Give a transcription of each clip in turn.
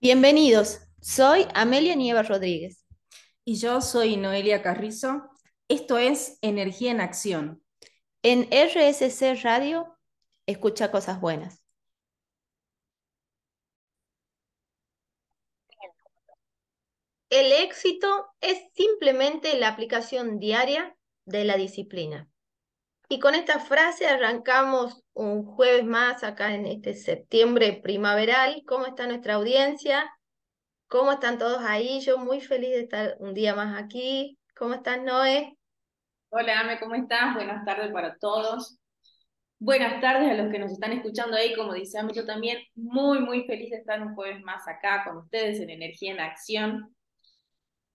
Bienvenidos, soy Amelia Nieva Rodríguez. Y yo soy Noelia Carrizo. Esto es Energía en Acción. En RSC Radio, escucha cosas buenas. El éxito es simplemente la aplicación diaria de la disciplina. Y con esta frase arrancamos un jueves más acá en este septiembre primaveral. ¿Cómo está nuestra audiencia? ¿Cómo están todos ahí? Yo muy feliz de estar un día más aquí. ¿Cómo estás, Noé? Hola, Ame, ¿cómo estás? Buenas tardes para todos. Buenas tardes a los que nos están escuchando ahí, como dice Ame, yo también muy, muy feliz de estar un jueves más acá con ustedes en Energía en Acción.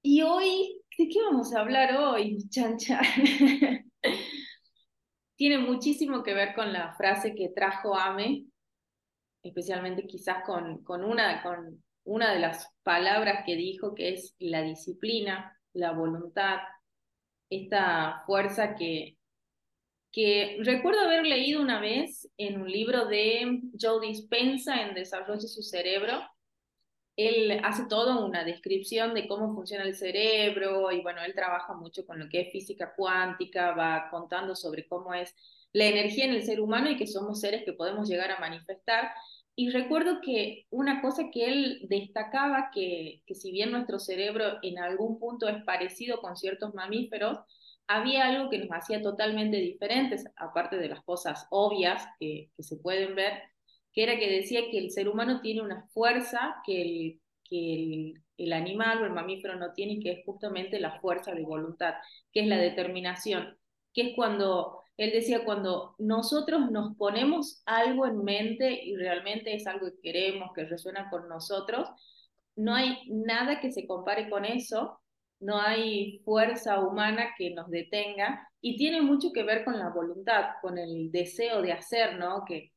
Y hoy, ¿de qué vamos a hablar hoy, Chan Chan? Tiene muchísimo que ver con la frase que trajo Ame, especialmente quizás con, con, una, con una de las palabras que dijo, que es la disciplina, la voluntad, esta fuerza que, que recuerdo haber leído una vez en un libro de Joe Dispensa en Desarrollo de su Cerebro. Él hace toda una descripción de cómo funciona el cerebro y bueno, él trabaja mucho con lo que es física cuántica, va contando sobre cómo es la energía en el ser humano y que somos seres que podemos llegar a manifestar. Y recuerdo que una cosa que él destacaba, que, que si bien nuestro cerebro en algún punto es parecido con ciertos mamíferos, había algo que nos hacía totalmente diferentes, aparte de las cosas obvias que, que se pueden ver, que era que decía que el ser humano tiene una fuerza que el, que el, el animal o el mamífero no tiene, que es justamente la fuerza de voluntad, que es la determinación, que es cuando él decía, cuando nosotros nos ponemos algo en mente y realmente es algo que queremos, que resuena con nosotros, no hay nada que se compare con eso, no hay fuerza humana que nos detenga y tiene mucho que ver con la voluntad, con el deseo de hacer, ¿no? Que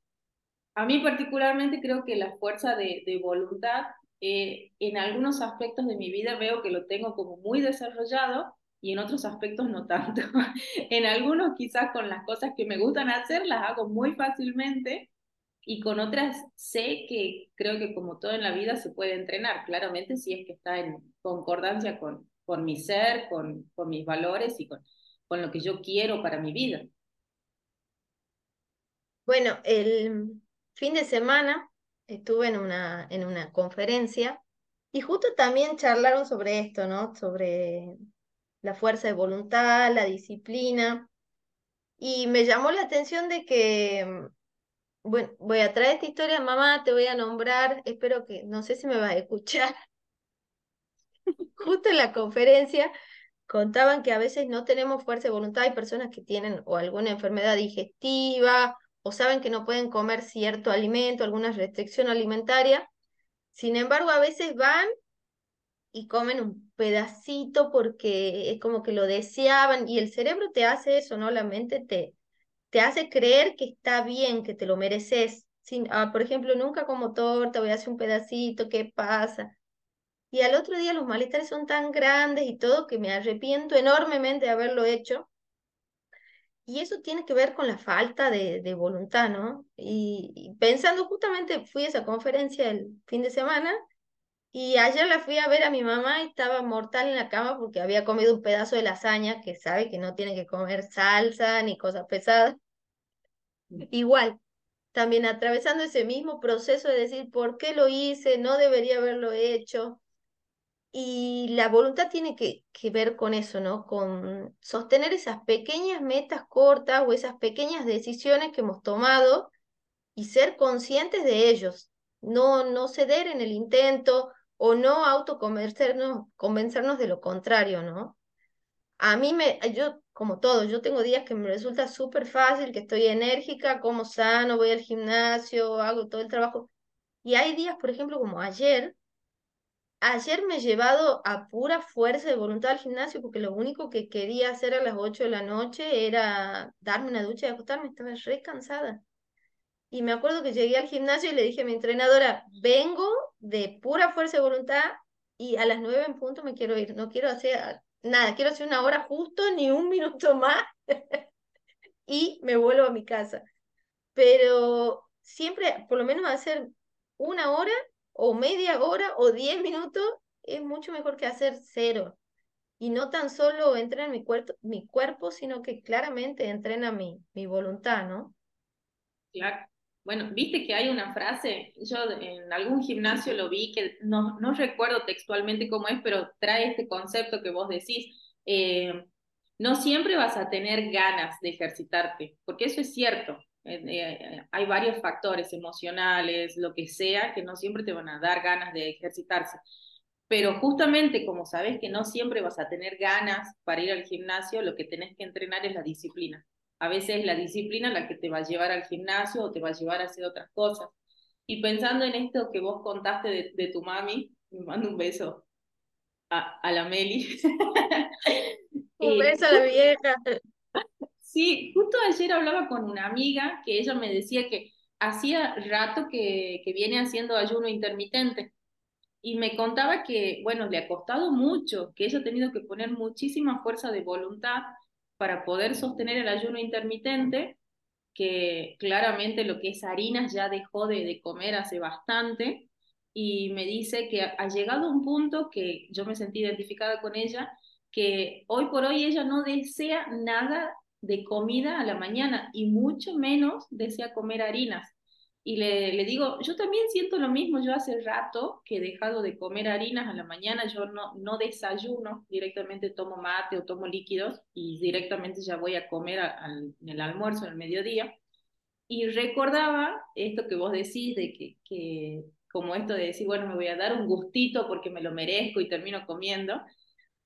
a mí particularmente creo que la fuerza de, de voluntad eh, en algunos aspectos de mi vida veo que lo tengo como muy desarrollado y en otros aspectos no tanto. en algunos quizás con las cosas que me gustan hacer las hago muy fácilmente y con otras sé que creo que como todo en la vida se puede entrenar, claramente si es que está en concordancia con, con mi ser, con, con mis valores y con, con lo que yo quiero para mi vida. Bueno, el fin de semana estuve en una, en una conferencia y justo también charlaron sobre esto, ¿no? Sobre la fuerza de voluntad, la disciplina. Y me llamó la atención de que, mm, bueno, voy a traer esta historia, mamá, te voy a nombrar, espero que, no sé si me vas a escuchar. Justo en la conferencia contaban que a veces no tenemos fuerza de voluntad, hay personas que tienen o alguna enfermedad digestiva o saben que no pueden comer cierto alimento, alguna restricción alimentaria. Sin embargo, a veces van y comen un pedacito porque es como que lo deseaban y el cerebro te hace eso, ¿no? La mente te, te hace creer que está bien, que te lo mereces. Sin, ah, por ejemplo, nunca como torta, voy a hacer un pedacito, ¿qué pasa? Y al otro día los malestares son tan grandes y todo que me arrepiento enormemente de haberlo hecho. Y eso tiene que ver con la falta de, de voluntad, ¿no? Y, y, pensando justamente, fui a esa conferencia el fin de semana y ayer la fui a ver a mi mamá y estaba mortal en la cama porque había comido un pedazo de lasaña, que sabe que no tiene que comer salsa ni cosas pesadas. Igual, también atravesando ese mismo proceso de decir, ¿por qué lo hice? No debería haberlo hecho. Y la voluntad tiene que, que ver con eso, ¿no? Con sostener esas pequeñas metas cortas o esas pequeñas decisiones que hemos tomado y ser conscientes de ellos. No, no ceder en el intento, o no autoconvencernos convencernos de lo contrario, ¿no? A mí me, yo como todo, yo tengo días que me resulta súper fácil, que estoy enérgica, como sano, voy al gimnasio, hago todo el trabajo. Y hay días, por ejemplo, como ayer, ayer me he llevado a pura fuerza de voluntad al gimnasio porque lo único que quería hacer a las 8 de la noche era darme una ducha y acostarme, estaba re cansada. Y me acuerdo que llegué al gimnasio y le dije a mi entrenadora, vengo de pura fuerza de voluntad y a las nueve en punto me quiero ir. No quiero hacer nada, quiero hacer una hora justo, ni un minuto más. y me vuelvo a mi casa. Pero siempre, por lo menos hacer una hora o media hora o diez minutos es mucho mejor que hacer cero. Y no tan solo entrena mi, cuerpo, mi cuerpo, sino que claramente entrena mi, mi voluntad, ¿no? Claro. Bueno, viste que hay una frase, yo en algún gimnasio lo vi, que no, no recuerdo textualmente cómo es, pero trae este concepto que vos decís. Eh, no siempre vas a tener ganas de ejercitarte, porque eso es cierto. Eh, hay varios factores emocionales, lo que sea, que no siempre te van a dar ganas de ejercitarse. Pero justamente como sabes que no siempre vas a tener ganas para ir al gimnasio, lo que tenés que entrenar es la disciplina. A veces la disciplina la que te va a llevar al gimnasio o te va a llevar a hacer otras cosas. Y pensando en esto que vos contaste de, tu mami, me mando un beso a, a la Meli. un beso a la vieja. Sí, justo ayer hablaba con una amiga que ella me decía que hacía rato que, que viene haciendo ayuno intermitente y me contaba que, bueno, le ha costado mucho, que ella ha tenido que poner muchísima fuerza de voluntad para poder sostener el ayuno intermitente, que claramente lo que es harinas ya dejó de, comer hace bastante, y me dice que ha llegado un punto que yo me sentí identificada con ella, que hoy por hoy ella no desea nada de comida a la mañana y mucho menos desea comer harinas. Y le, le, digo, yo también siento lo mismo, yo hace rato que he dejado de comer harinas a la mañana, yo no, no desayuno, directamente tomo mate o tomo líquidos y directamente ya voy a comer al, en el almuerzo, en el mediodía. Y recordaba esto que vos decís, de que, que como esto de decir, bueno, me voy a dar un gustito porque me lo merezco y termino comiendo.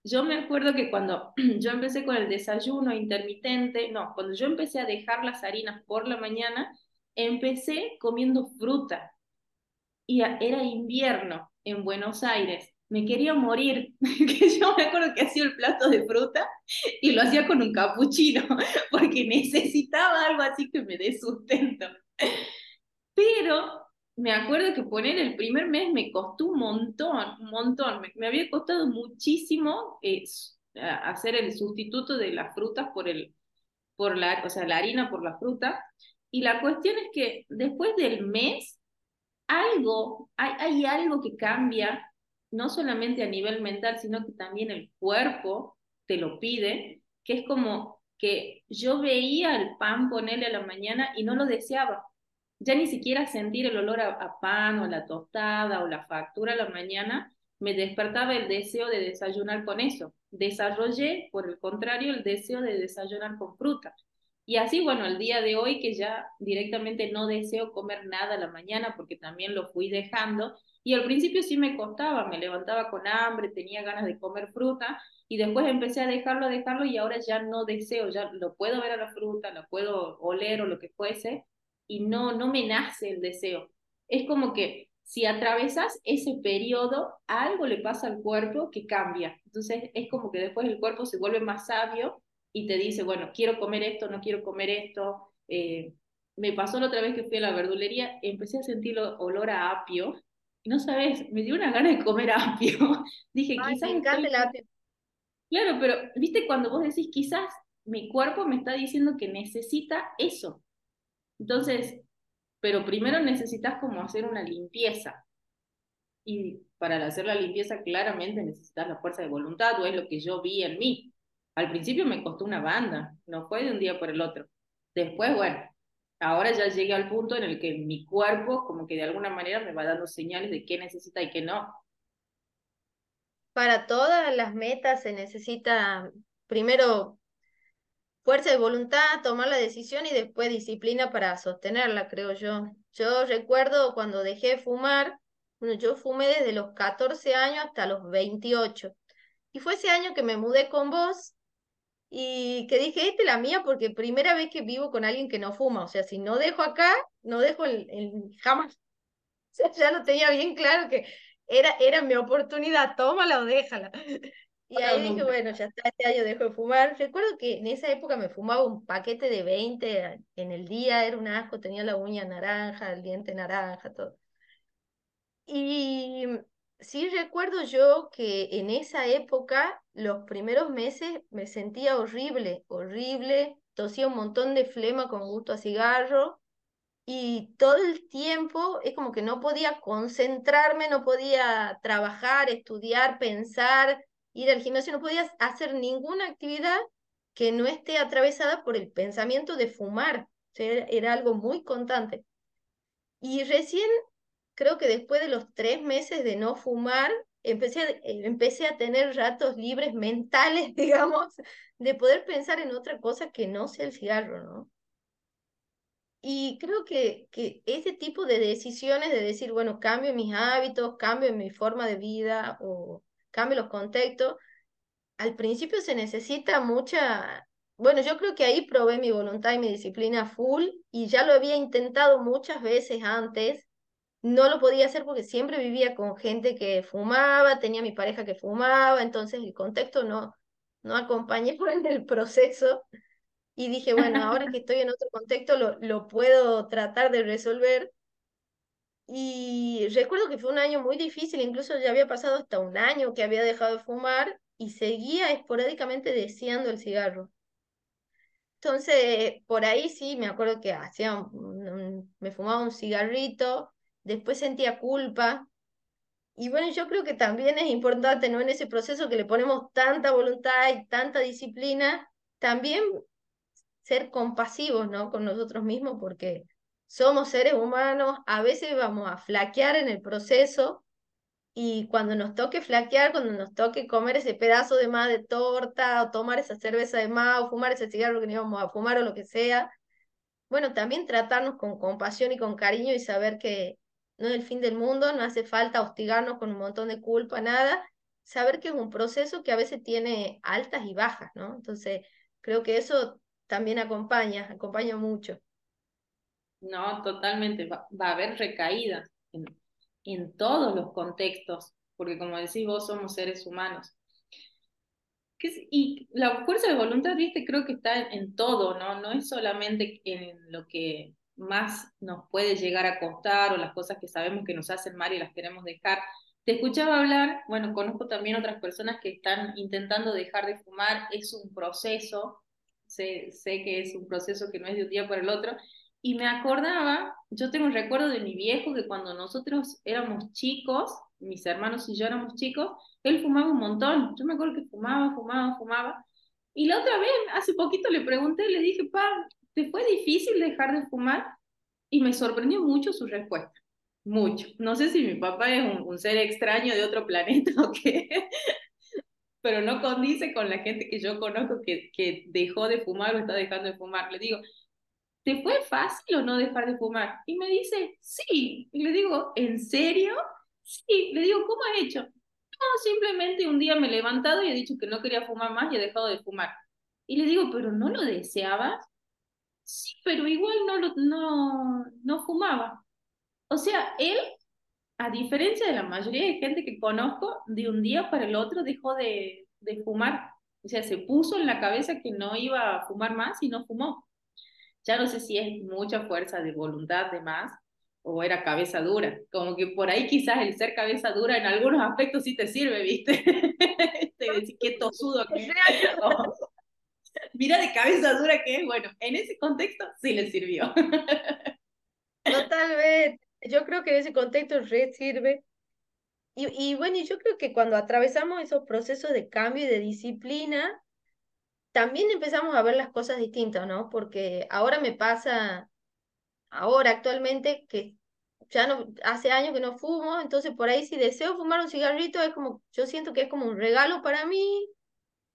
Yo me acuerdo que cuando yo empecé con el desayuno intermitente, no, cuando yo empecé a dejar las harinas por la mañana, empecé comiendo fruta y era invierno en Buenos Aires. Me quería morir, que yo me acuerdo que hacía el plato de fruta y lo hacía con un capuchino, porque necesitaba algo así que me dé sustento. Pero me acuerdo que poner el primer mes me costó un montón, un montón. Me, había costado muchísimo eh, hacer el sustituto de las frutas por el, por la, o sea, la harina por la fruta. Y la cuestión es que después del mes, algo, hay, hay algo que cambia, no solamente a nivel mental, sino que también el cuerpo te lo pide, que es como que yo veía el pan ponerle a la mañana y no lo deseaba. Ya ni siquiera sentir el olor a, pan o la tostada o la factura a la mañana me despertaba el deseo de desayunar con eso. Desarrollé, por el contrario, el deseo de desayunar con fruta. Y así, bueno, el día de hoy que ya directamente no deseo comer nada a la mañana porque también lo fui dejando. Y al principio sí me costaba, me levantaba con hambre, tenía ganas de comer fruta y después empecé a dejarlo, a dejarlo y ahora ya no deseo, ya lo puedo ver a la fruta, la puedo oler o lo que fuese y no, no me nace el deseo. Es como que si atravesas ese periodo, algo le pasa al cuerpo que cambia. Entonces es como que después el cuerpo se vuelve más sabio y te dice, bueno, quiero comer esto, no quiero comer esto. Eh, me pasó la otra vez que fui a la verdulería, empecé a sentir olor a apio. No sabes, me dio una gana de comer apio. Dije, quizás. Me el apio. Claro, pero viste cuando vos decís, quizás mi cuerpo me está diciendo que necesita eso. Entonces, pero primero necesitas como hacer una limpieza. Y para hacer la limpieza claramente necesitas la fuerza de voluntad, o es lo que yo vi en mí. Al principio me costó una banda, no fue de un día por el otro. Después, bueno, ahora ya llegué al punto en el que mi cuerpo como que de alguna manera me va dando señales de qué necesita y qué no. Para todas las metas se necesita primero fuerza de voluntad, tomar la decisión y después disciplina para sostenerla, creo yo. Yo recuerdo cuando dejé de fumar, bueno, yo fumé desde los 14 años hasta los 28. Y fue ese año que me mudé con vos y que dije, esta es la mía porque primera vez que vivo con alguien que no fuma, o sea, si no dejo acá, no dejo el, jamás. O sea, ya lo tenía bien claro que era, era mi oportunidad, tómala o déjala. Y ahí dije, bueno, ya está, este año dejo de fumar. Recuerdo que en esa época me fumaba un paquete de 20 en el día, era un asco, tenía la uña naranja, el diente naranja, todo. Y sí recuerdo yo que en esa época, los primeros meses, me sentía horrible, horrible, tosía un montón de flema con gusto a cigarro y todo el tiempo es como que no podía concentrarme, no podía trabajar, estudiar, pensar, ir al gimnasio, no podía hacer ninguna actividad que no esté atravesada por el pensamiento de fumar. era algo muy constante. Y recién, creo que después de los tres meses de no fumar, empecé, eh, empecé a tener ratos libres mentales, digamos, de poder pensar en otra cosa que no sea el cigarro, ¿no? Y creo que, que ese tipo de decisiones de decir, bueno, cambio mis hábitos, cambio mi forma de vida o cambio los contextos, al principio se necesita mucha, bueno, yo creo que ahí probé mi voluntad y mi disciplina full y ya lo había intentado muchas veces antes. No lo podía hacer porque siempre vivía con gente que fumaba, tenía mi pareja que fumaba, entonces el contexto no, no acompañé en el proceso. Y dije, bueno, ahora que estoy en otro contexto lo, lo puedo tratar de resolver. Y recuerdo que fue un año muy difícil, incluso ya había pasado hasta un año que había dejado de fumar y seguía esporádicamente deseando el cigarro. Entonces, por ahí sí, me acuerdo que hacía me fumaba un cigarrito, después sentía culpa. Y bueno, yo creo que también es importante, ¿no? En ese proceso que le ponemos tanta voluntad y tanta disciplina, también ser compasivos, ¿no? Con nosotros mismos, porque somos seres humanos, a veces vamos a flaquear en el proceso y cuando nos toque flaquear, cuando nos toque comer ese pedazo de más de torta, o tomar esa cerveza de más, o fumar ese cigarro que no íbamos a fumar o lo que sea, bueno, también tratarnos con compasión y con cariño y saber que no es el fin del mundo, no hace falta hostigarnos con un montón de culpa, nada, saber que es un proceso que a veces tiene altas y bajas, ¿no? Entonces, creo que eso también acompaña, acompaña mucho. No, totalmente, va, va a haber recaídas en todos los contextos, porque como decís vos, somos seres humanos. Y la fuerza de voluntad, viste, creo que está en, todo, ¿no? No es solamente en lo que más nos puede llegar a costar o las cosas que sabemos que nos hacen mal y las queremos dejar. Te escuchaba hablar, bueno, conozco también otras personas que están intentando dejar de fumar, es un proceso, sé, sé que es un proceso que no es de un día para el otro, y me acordaba, yo tengo un recuerdo de mi viejo que cuando nosotros éramos chicos, mis hermanos y yo éramos chicos, él fumaba un montón. Yo me acuerdo que fumaba, fumaba, fumaba. Y la otra vez, hace poquito le pregunté, le dije, pa, ¿te fue difícil dejar de fumar? Y me sorprendió mucho su respuesta. Mucho. No sé si mi papá es un, ser extraño de otro planeta o qué, pero no condice con la gente que yo conozco que, que dejó de fumar o está dejando de fumar. Le digo, ¿te fue fácil o no dejar de fumar? Y me dice, sí. Y le digo, ¿en serio? Sí. Le digo, ¿cómo has hecho? No, simplemente un día me he levantado y he dicho que no quería fumar más y he dejado de fumar. Y le digo, ¿pero no lo deseabas? Sí, pero igual no, lo, no, no fumaba. O sea, él, a diferencia de la mayoría de gente que conozco, de un día para el otro dejó de, de fumar. O sea, se puso en la cabeza que no iba a fumar más y no fumó. Ya no sé si es mucha fuerza de voluntad de más o era cabeza dura. Como que por ahí quizás el ser cabeza dura en algunos aspectos sí te sirve, ¿viste? te qué tosudo que es. Mira de cabeza dura que es. Bueno, en ese contexto sí le sirvió. Totalmente. Yo creo que en ese contexto re sirve. Y, y bueno, yo creo que cuando atravesamos esos procesos de cambio y de disciplina, también empezamos a ver las cosas distintas, ¿no? Porque ahora me pasa, ahora actualmente, que ya no, hace años que no fumo, entonces por ahí si deseo fumar un cigarrito, es como, yo siento que es como un regalo para mí,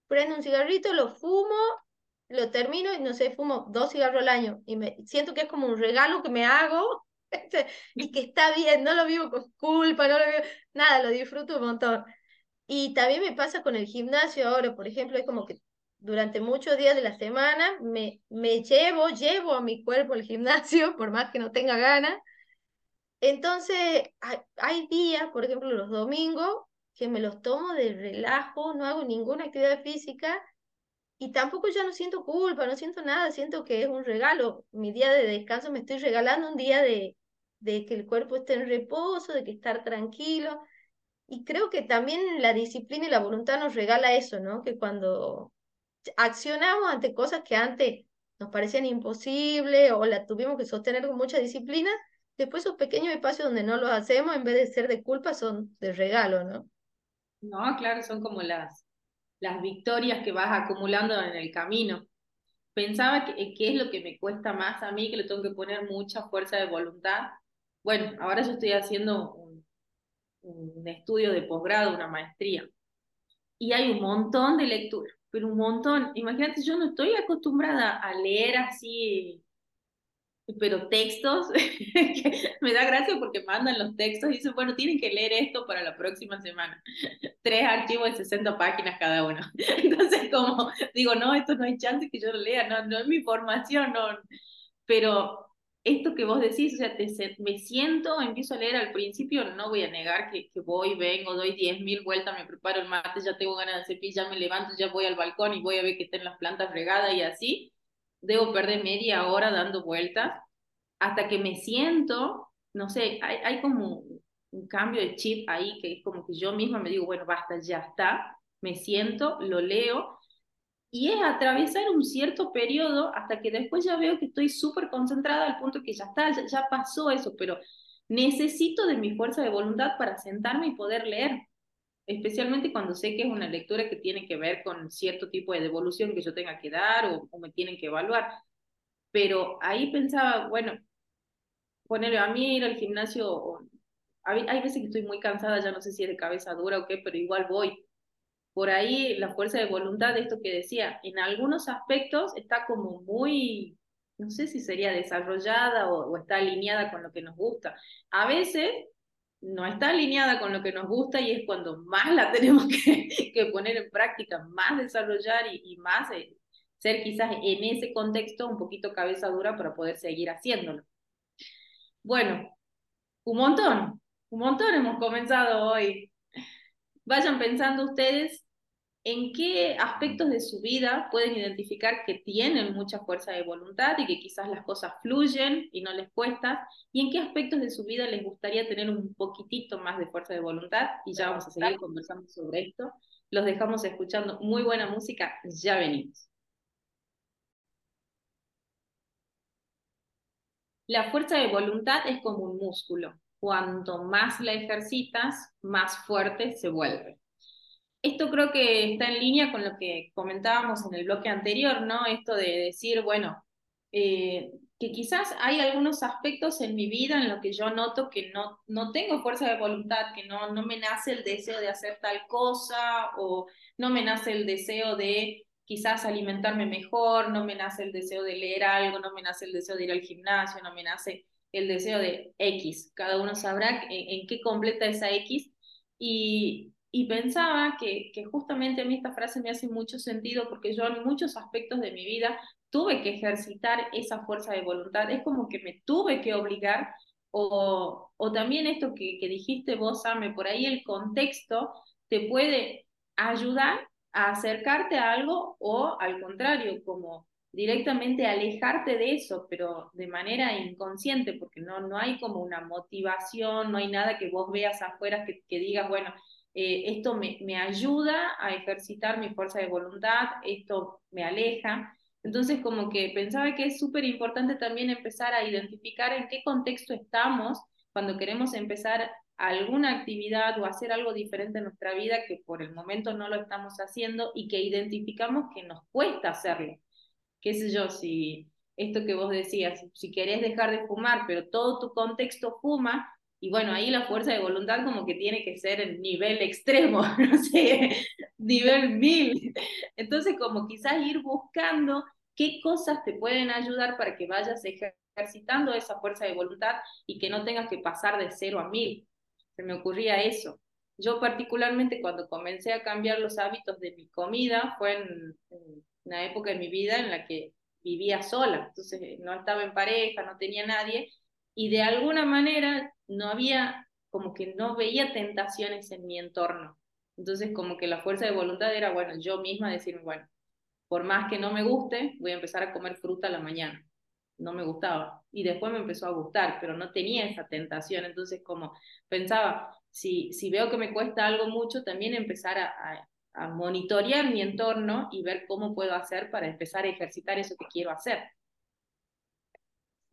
prendo un cigarrito, lo fumo, lo termino y no sé, fumo dos cigarros al año y me siento que es como un regalo que me hago y que está bien, no lo vivo con culpa, no lo vivo, nada, lo disfruto un montón. Y también me pasa con el gimnasio ahora, por ejemplo, es como que durante muchos días de la semana me, me llevo, llevo a mi cuerpo al gimnasio, por más que no tenga ganas. Entonces, hay, días, por ejemplo, los domingos, que me los tomo de relajo, no hago ninguna actividad física y tampoco ya no siento culpa, no siento nada, siento que es un regalo. Mi día de descanso me estoy regalando un día de, de que el cuerpo esté en reposo, de que estar tranquilo. Y creo que también la disciplina y la voluntad nos regala eso, ¿no? Que cuando accionamos ante cosas que antes nos parecían imposibles o la tuvimos que sostener con mucha disciplina, después esos pequeños espacios donde no los hacemos, en vez de ser de culpa, son de regalo, ¿no? No, claro, son como las, las victorias que vas acumulando en el camino. Pensaba que, qué es lo que me cuesta más a mí, que le tengo que poner mucha fuerza de voluntad. Bueno, ahora yo estoy haciendo un, un estudio de posgrado, una maestría, y hay un montón de lectura, pero un montón. Imagínate, yo no estoy acostumbrada a leer así pero textos, me da gracia porque mandan los textos y dicen, bueno, tienen que leer esto para la próxima semana. Tres archivos de 60 páginas cada uno. Entonces, como digo, no, esto no hay chance que yo lo lea, no, no es mi formación, no. Pero esto que vos decís, o sea, me siento, empiezo a leer al principio, no voy a negar que, que voy, vengo, doy 10.000 vueltas, me preparo el mate, ya tengo ganas de cepillar, me levanto, ya voy al balcón y voy a ver que estén las plantas regadas y así. Debo perder media hora dando vueltas hasta que me siento, no sé, hay, hay como un cambio de chip ahí que es como que yo misma me digo, bueno, basta, ya está, me siento, lo leo, y es atravesar un cierto periodo hasta que después ya veo que estoy súper concentrada al punto que ya está, ya, pasó eso, pero necesito de mi fuerza de voluntad para sentarme y poder leer especialmente cuando sé que es una lectura que tiene que ver con cierto tipo de devolución que yo tenga que dar o, me tienen que evaluar. Pero ahí pensaba, bueno, ponerle a mí ir al gimnasio, hay, hay veces que estoy muy cansada, ya no sé si es de cabeza dura o qué, pero igual voy. Por ahí la fuerza de voluntad de esto que decía, en algunos aspectos está como muy, no sé si sería desarrollada o, está alineada con lo que nos gusta. A veces no está alineada con lo que nos gusta y es cuando más la tenemos que, poner en práctica, más desarrollar y, y más eh, ser quizás en ese contexto un poquito cabeza dura para poder seguir haciéndolo. Bueno, un montón, un montón hemos comenzado hoy. Vayan pensando ustedes en qué aspectos de su vida pueden identificar que tienen mucha fuerza de voluntad y que quizás las cosas fluyen y no les cuesta, y en qué aspectos de su vida les gustaría tener un poquitito más de fuerza de voluntad, y ya vamos a seguir conversando sobre esto. Los dejamos escuchando muy buena música, ya venimos. La fuerza de voluntad es como un músculo. Cuanto más la ejercitas, más fuerte se vuelve. Esto creo que está en línea con lo que comentábamos en el bloque anterior, ¿no? Esto de decir, bueno, eh, que quizás hay algunos aspectos en mi vida en los que yo noto que no, no tengo fuerza de voluntad, que no, no me nace el deseo de hacer tal cosa o no me nace el deseo de quizás alimentarme mejor, no me nace el deseo de leer algo, no me nace el deseo de ir al gimnasio, no me nace el deseo de X. Cada uno sabrá en, en qué completa esa X. Y, y pensaba que, justamente a mí esta frase me hace mucho sentido porque yo en muchos aspectos de mi vida tuve que ejercitar esa fuerza de voluntad, es como que me tuve que obligar o, también esto que, que dijiste vos, Ame, por ahí el contexto te puede ayudar a acercarte a algo o al contrario, como directamente alejarte de eso, pero de manera inconsciente, porque no, no hay como una motivación, no hay nada que vos veas afuera que, que digas, bueno, eh, esto me, me, ayuda a ejercitar mi fuerza de voluntad, esto me aleja. Entonces, como que pensaba que es súper importante también empezar a identificar en qué contexto estamos cuando queremos empezar alguna actividad o hacer algo diferente en nuestra vida que por el momento no lo estamos haciendo y que identificamos que nos cuesta hacerlo. Qué sé yo, si esto que vos decías, si querés dejar de fumar, pero todo tu contexto fuma, y bueno, ahí la fuerza de voluntad como que tiene que ser el nivel extremo, no sé, nivel mil. Entonces, como quizás ir buscando qué cosas te pueden ayudar para que vayas ejercitando esa fuerza de voluntad y que no tengas que pasar de cero a mil. Se me ocurría eso. Yo particularmente cuando comencé a cambiar los hábitos de mi comida fue en, en una época de mi vida en la que vivía sola, entonces no estaba en pareja, no tenía nadie, y de alguna manera no había, como que no veía tentaciones en mi entorno. Entonces, como que la fuerza de voluntad era, bueno, yo misma decirme, bueno, por más que no me guste, voy a empezar a comer fruta a la mañana. No me gustaba. Y después me empezó a gustar, pero no tenía esa tentación. Entonces, como pensaba, si, si veo que me cuesta algo mucho, también empezar a, a monitorear mi entorno y ver cómo puedo hacer para empezar a ejercitar eso que quiero hacer.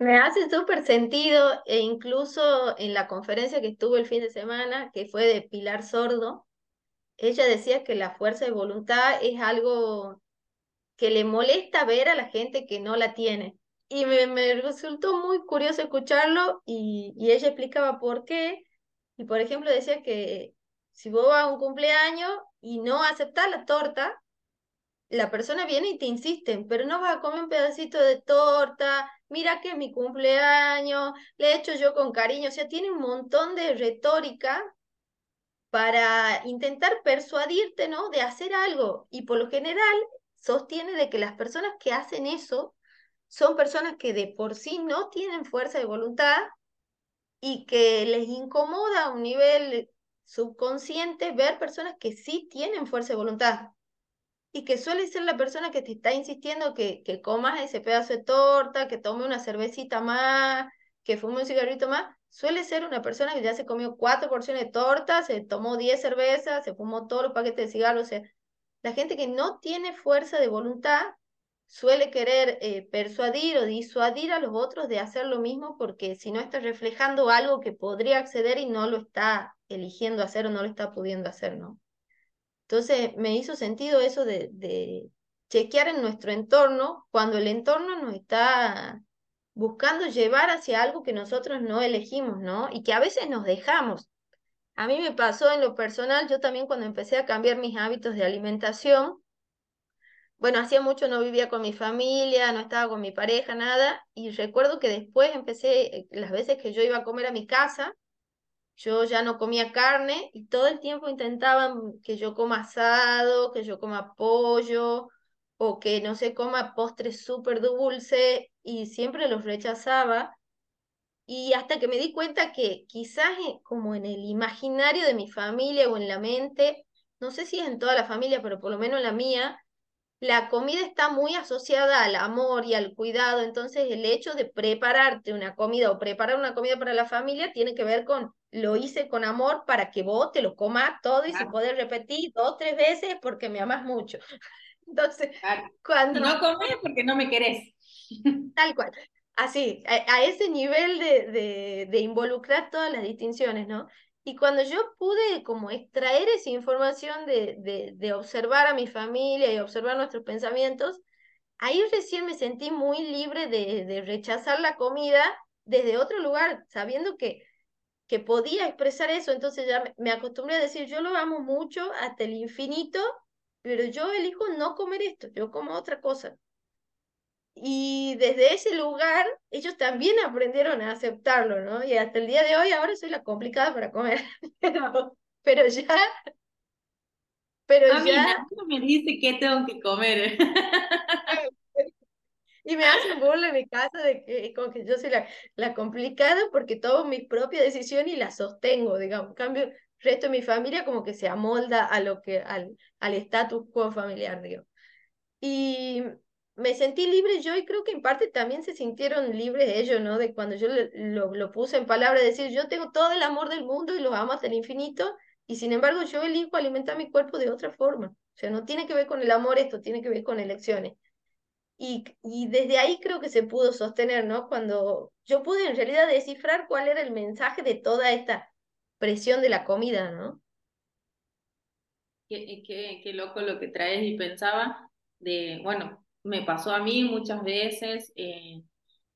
Me hace súper sentido e incluso en la conferencia que estuvo el fin de semana, que fue de Pilar Sordo, ella decía que la fuerza de voluntad es algo que le molesta ver a la gente que no la tiene. Y me, me resultó muy curioso escucharlo y, y ella explicaba por qué. Y por ejemplo decía que si vos vas a un cumpleaños y no aceptas la torta, la persona viene y te insiste, pero no vas a comer un pedacito de torta, mira que es mi cumpleaños, le he hecho yo con cariño, o sea, tiene un montón de retórica para intentar persuadirte, ¿no? De hacer algo. Y por lo general sostiene de que las personas que hacen eso son personas que de por sí no tienen fuerza de voluntad y que les incomoda a un nivel subconsciente ver personas que sí tienen fuerza de voluntad y que suele ser la persona que te está insistiendo que, que comas ese pedazo de torta, que tome una cervecita más, que fume un cigarrito más, suele ser una persona que ya se comió cuatro porciones de torta, se tomó diez cervezas, se fumó todos los paquetes de cigarros. O sea, la gente que no tiene fuerza de voluntad suele querer eh, persuadir o disuadir a los otros de hacer lo mismo porque si no está reflejando algo que podría acceder y no lo está eligiendo hacer o no lo está pudiendo hacer, ¿no? Entonces me hizo sentido eso de, de chequear en nuestro entorno cuando el entorno nos está buscando llevar hacia algo que nosotros no elegimos, ¿no? Y que a veces nos dejamos. A mí me pasó en lo personal, yo también cuando empecé a cambiar mis hábitos de alimentación, bueno, hacía mucho no vivía con mi familia, no estaba con mi pareja, nada, y recuerdo que después empecé, eh, las veces que yo iba a comer a mi casa, yo ya no comía carne y todo el tiempo intentaban que yo coma asado, que yo coma pollo o que no se coma postre súper dulce y siempre los rechazaba. Y hasta que me di cuenta que quizás eh, como en el imaginario de mi familia o en la mente, no sé si es en toda la familia, pero por lo menos en la mía, la comida está muy asociada al amor y al cuidado, entonces el hecho de prepararte una comida o preparar una comida para la familia tiene que ver con lo hice con amor para que vos te lo comas todo y se puede repetir dos, tres veces porque me amas mucho. Entonces, cuando... no comes porque no me querés. Tal cual. Así, a, ese nivel de, de, de involucrar todas las distinciones, ¿no? Y cuando yo pude como extraer esa información de, de, de, observar a mi familia y observar nuestros pensamientos, ahí recién me sentí muy libre de, de rechazar la comida desde otro lugar, sabiendo que, que podía expresar eso. Entonces ya me acostumbré a decir, yo lo amo mucho hasta el infinito, pero yo elijo no comer esto, yo como otra cosa. Y desde ese lugar ellos también aprendieron a aceptarlo, ¿no? Y hasta el día de hoy ahora soy la complicada para comer, pero, pero ya... Pero a ya... me dice qué tengo que comer. y me hacen burla en mi casa de que, con que yo soy la, la complicada porque tomo mis propias decisiones y las sostengo, digamos. En cambio, el resto de mi familia como que se amolda a lo que, al, al status quo familiar. Y me sentí libre yo y creo que en parte también se sintieron libres ellos, ¿no? De cuando yo lo, lo puse en palabras, decir, yo tengo todo el amor del mundo y los amo hasta el infinito, y sin embargo yo elijo alimentar mi cuerpo de otra forma. O sea, no tiene que ver con el amor esto, tiene que ver con elecciones. Y, y desde ahí creo que se pudo sostener, ¿no? Cuando yo pude en realidad descifrar cuál era el mensaje de toda esta presión de la comida, ¿no? Qué, qué, qué loco lo que traes y pensaba de, bueno, me pasó a mí muchas veces, eh,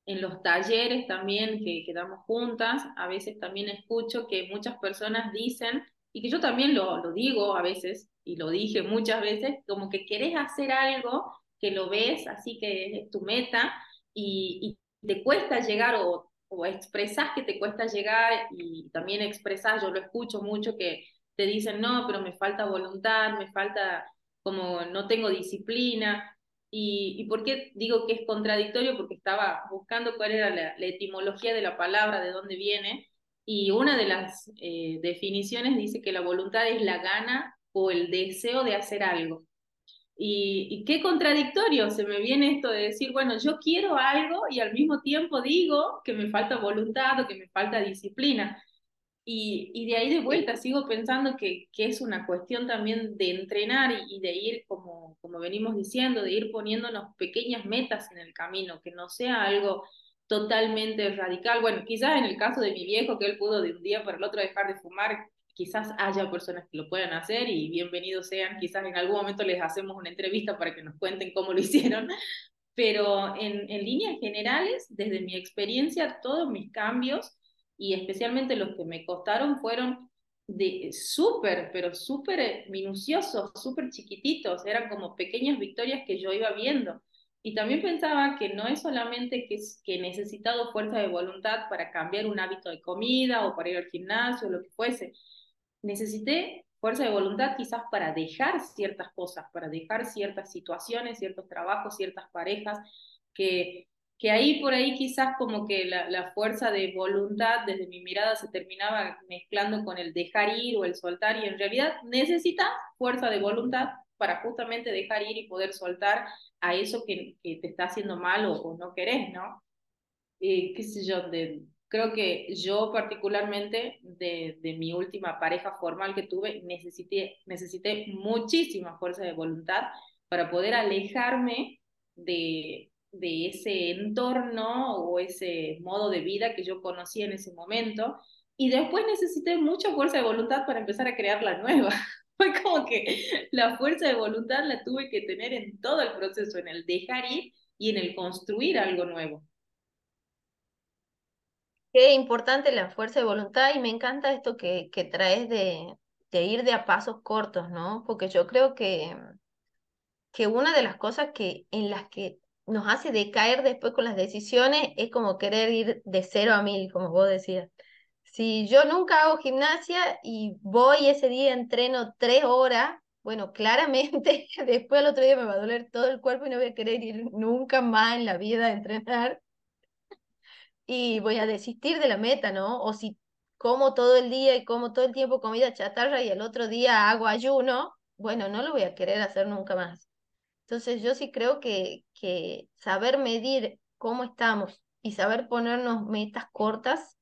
en los talleres también que, quedamos juntas, a veces también escucho que muchas personas dicen, y que yo también lo, lo digo a veces, y lo dije muchas veces, como que querés hacer algo, que lo ves, así que es tu meta, y, te cuesta llegar o, o expresás que te cuesta llegar, y también expresás, yo lo escucho mucho, que te dicen, no, pero me falta voluntad, me falta como no tengo disciplina, y, y, por qué digo que es contradictorio? Porque estaba buscando cuál era la, etimología de la palabra, de dónde viene, y una de las eh, definiciones dice que la voluntad es la gana o el deseo de hacer algo. Y, qué contradictorio se me viene esto de decir, bueno, yo quiero algo y al mismo tiempo digo que me falta voluntad o que me falta disciplina. Y, y, de ahí de vuelta sigo pensando que, que es una cuestión también de entrenar y, y, de ir, como, como venimos diciendo, de ir poniéndonos pequeñas metas en el camino, que no sea algo totalmente radical. Bueno, quizás en el caso de mi viejo, que él pudo de un día para el otro dejar de fumar, quizás haya personas que lo puedan hacer y bienvenidos sean, quizás en algún momento les hacemos una entrevista para que nos cuenten cómo lo hicieron, pero en, en líneas generales, desde mi experiencia, todos mis cambios y especialmente los que me costaron fueron de súper, pero súper minuciosos, súper chiquititos, eran como pequeñas victorias que yo iba viendo. Y también pensaba que no es solamente que, que he necesitado fuerza de voluntad para cambiar un hábito de comida o para ir al gimnasio o lo que fuese. Necesité fuerza de voluntad quizás para dejar ciertas cosas, para dejar ciertas situaciones, ciertos trabajos, ciertas parejas que que ahí por ahí quizás como que la, la, fuerza de voluntad desde mi mirada se terminaba mezclando con el dejar ir o el soltar y en realidad necesitas fuerza de voluntad para justamente dejar ir y poder soltar a eso que, que te está haciendo mal o, no querés, ¿no? Eh, qué sé yo, de, creo que yo particularmente de, de, mi última pareja formal que tuve necesité, necesité muchísima fuerza de voluntad para poder alejarme de, de ese entorno o ese modo de vida que yo conocí en ese momento. Y después necesité mucha fuerza de voluntad para empezar a crear la nueva. Fue como que la fuerza de voluntad la tuve que tener en todo el proceso, en el dejar ir y en el construir algo nuevo. Qué importante la fuerza de voluntad y me encanta esto que, que traes de, de ir de a pasos cortos, ¿no? Porque yo creo que, que una de las cosas que, en las que nos hace decaer después con las decisiones es como querer ir de cero a mil, como vos decías. Si yo nunca hago gimnasia y voy ese día, entreno tres horas, bueno, claramente después al otro día me va a doler todo el cuerpo y no voy a querer ir nunca más en la vida a entrenar. Y voy a desistir de la meta, ¿no? O si como todo el día y como todo el tiempo comida chatarra y el otro día hago ayuno, bueno, no lo voy a querer hacer nunca más. Entonces yo sí creo que, que saber medir cómo estamos y saber ponernos metas cortas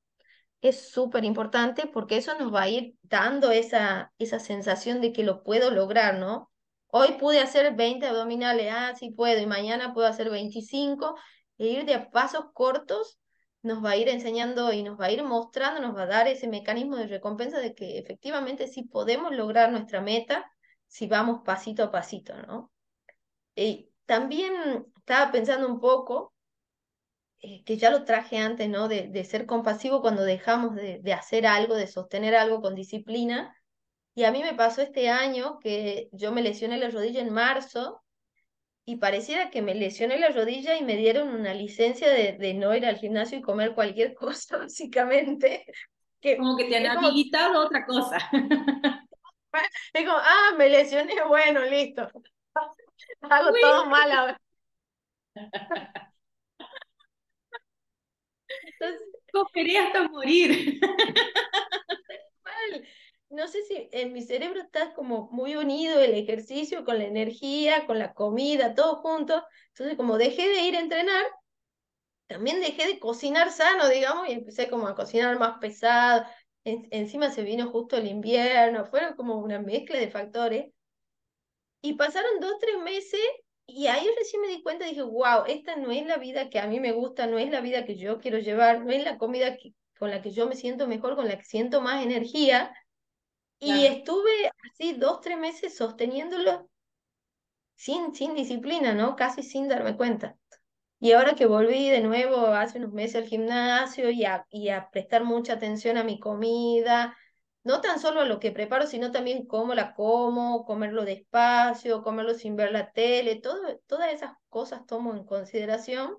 es súper importante porque eso nos va a ir dando esa, esa sensación de que lo puedo lograr, ¿no? Hoy pude hacer 20 abdominales, ah, sí puedo, y mañana puedo hacer 25, e ir de pasos cortos nos va a ir enseñando y nos va a ir mostrando, nos va a dar ese mecanismo de recompensa de que efectivamente sí podemos lograr nuestra meta si vamos pasito a pasito, ¿no? Y también estaba pensando un poco, eh, que ya lo traje antes, ¿no? De, de ser compasivo cuando dejamos de, de, hacer algo, de sostener algo con disciplina. Y a mí me pasó este año que yo me lesioné la rodilla en marzo y pareciera que me lesioné la rodilla y me dieron una licencia de, de no ir al gimnasio y comer cualquier cosa, básicamente. Que, como que te han habilitado como... otra cosa. Es como, ah, me lesioné, bueno, listo. Hago todo mal ahora. Entonces, hasta morir. No sé si en mi cerebro está como muy unido el ejercicio con la energía, con la comida, todo junto. Entonces, como dejé de ir a entrenar, también dejé de cocinar sano, digamos, y empecé como a cocinar más pesado. En, encima se vino justo el invierno, fueron como una mezcla de factores y pasaron dos, tres meses y ahí recién me di cuenta dije, wow, esta no es la vida que a mí me gusta, no es la vida que yo quiero llevar, no es la comida que, con la que yo me siento mejor, con la que siento más energía. Y claro. estuve así dos, tres meses sosteniéndolo sin, sin disciplina, ¿no? Casi sin darme cuenta. Y ahora que volví de nuevo hace unos meses al gimnasio y a, y a prestar mucha atención a mi comida, no tan solo a lo que preparo, sino también cómo la como, comerlo despacio, comerlo sin ver la tele, todo, todas esas cosas tomo en consideración.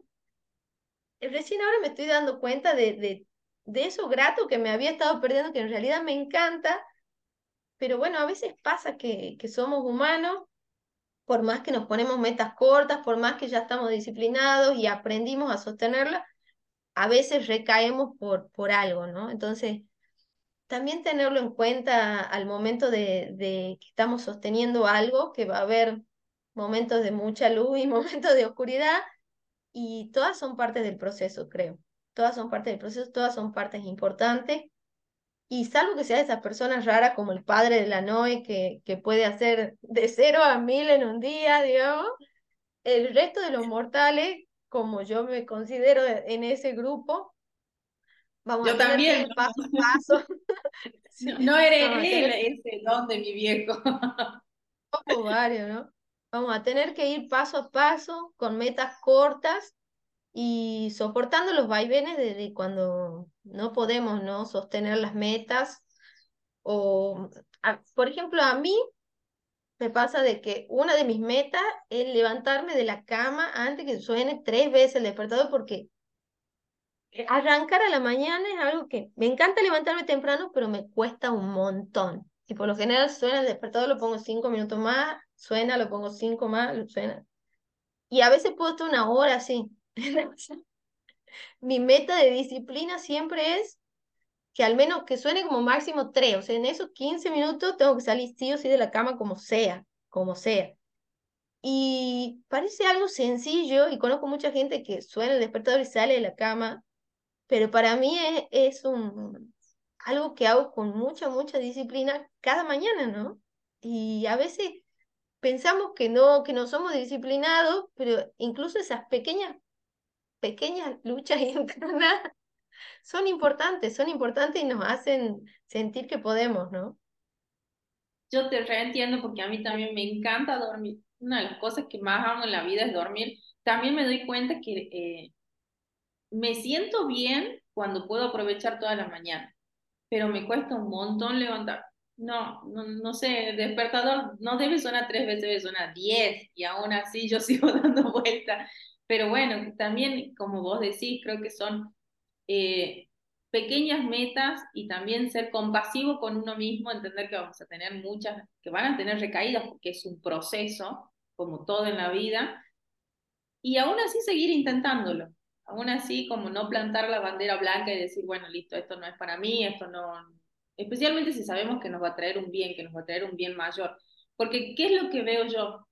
Y recién ahora me estoy dando cuenta de, de, de eso grato que me había estado perdiendo, que en realidad me encanta, pero bueno, a veces pasa que, que somos humanos, por más que nos ponemos metas cortas, por más que ya estamos disciplinados y aprendimos a sostenerla, a veces recaemos por, por algo, ¿no? Entonces, también tenerlo en cuenta al momento de, de, que estamos sosteniendo algo, que va a haber momentos de mucha luz y momentos de oscuridad, y todas son partes del proceso, creo. Todas son partes del proceso, todas son partes importantes. Y salvo que sea esas personas raras como el padre de la Noe que, que puede hacer de cero a mil en un día, digamos, el resto de los mortales, como yo me considero en ese grupo, vamos a tener que ir paso a paso. no, eres él ese don de mi viejo. Como varios, ¿no? Vamos a tener que ir paso a paso con metas cortas y soportando los vaivenes de, cuando no podemos ¿no? sostener las metas. O, por ejemplo, a mí me pasa de que una de mis metas es levantarme de la cama antes que suene tres veces el despertador porque arrancar a la mañana es algo que me encanta levantarme temprano, pero me cuesta un montón. Y por lo general suena el despertador, lo pongo cinco minutos más, suena, lo pongo cinco más, suena. Y a veces puedo estar una hora así. Mi meta de disciplina siempre es que al menos que suene como máximo tres, o sea, en esos 15 minutos tengo que salir sí o sí de la cama como sea, como sea. Y parece algo sencillo y conozco mucha gente que suena el despertador y sale de la cama, pero para mí es, es un, algo que hago con mucha, mucha disciplina cada mañana, ¿no? Y a veces pensamos que no, que no somos disciplinados, pero incluso esas pequeñas pequeñas luchas internas son importantes, son importantes y nos hacen sentir que podemos, ¿no? Yo te reentiendo porque a mí también me encanta dormir. Una de las cosas que más amo en la vida es dormir. También me doy cuenta que eh, me siento bien cuando puedo aprovechar toda la mañana, pero me cuesta un montón levantar. No, no, no sé, el despertador no debe sonar tres veces, debe sonar diez y aún así yo sigo dando vuelta pero bueno, también, como vos decís, creo que son eh, pequeñas metas y también ser compasivo con uno mismo, entender que vamos a tener muchas, que van a tener recaídas porque es un proceso, como todo en la vida, y aún así seguir intentándolo. Aún así, como no plantar la bandera blanca y decir, bueno, listo, esto no es para mí, esto no... Especialmente si sabemos que nos va a traer un bien, que nos va a traer un bien mayor. Porque, ¿qué es lo que veo yo?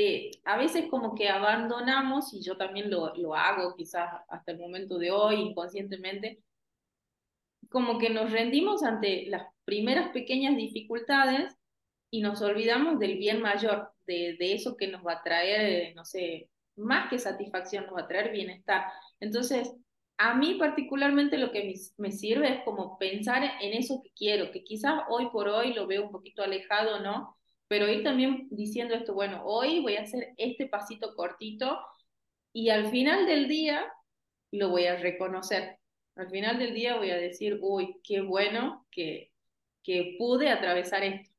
Eh, a veces como que abandonamos, y yo también lo, lo hago quizás hasta el momento de hoy inconscientemente, como que nos rendimos ante las primeras pequeñas dificultades y nos olvidamos del bien mayor, de, de eso que nos va a traer, no sé, más que satisfacción, nos va a traer bienestar. Entonces, a mí particularmente lo que me, me, sirve es como pensar en eso que quiero, que quizás hoy por hoy lo veo un poquito alejado, ¿no? Pero ir también diciendo esto, bueno, hoy voy a hacer este pasito cortito y al final del día lo voy a reconocer. Al final del día voy a decir, uy, qué bueno que, que pude atravesar esto.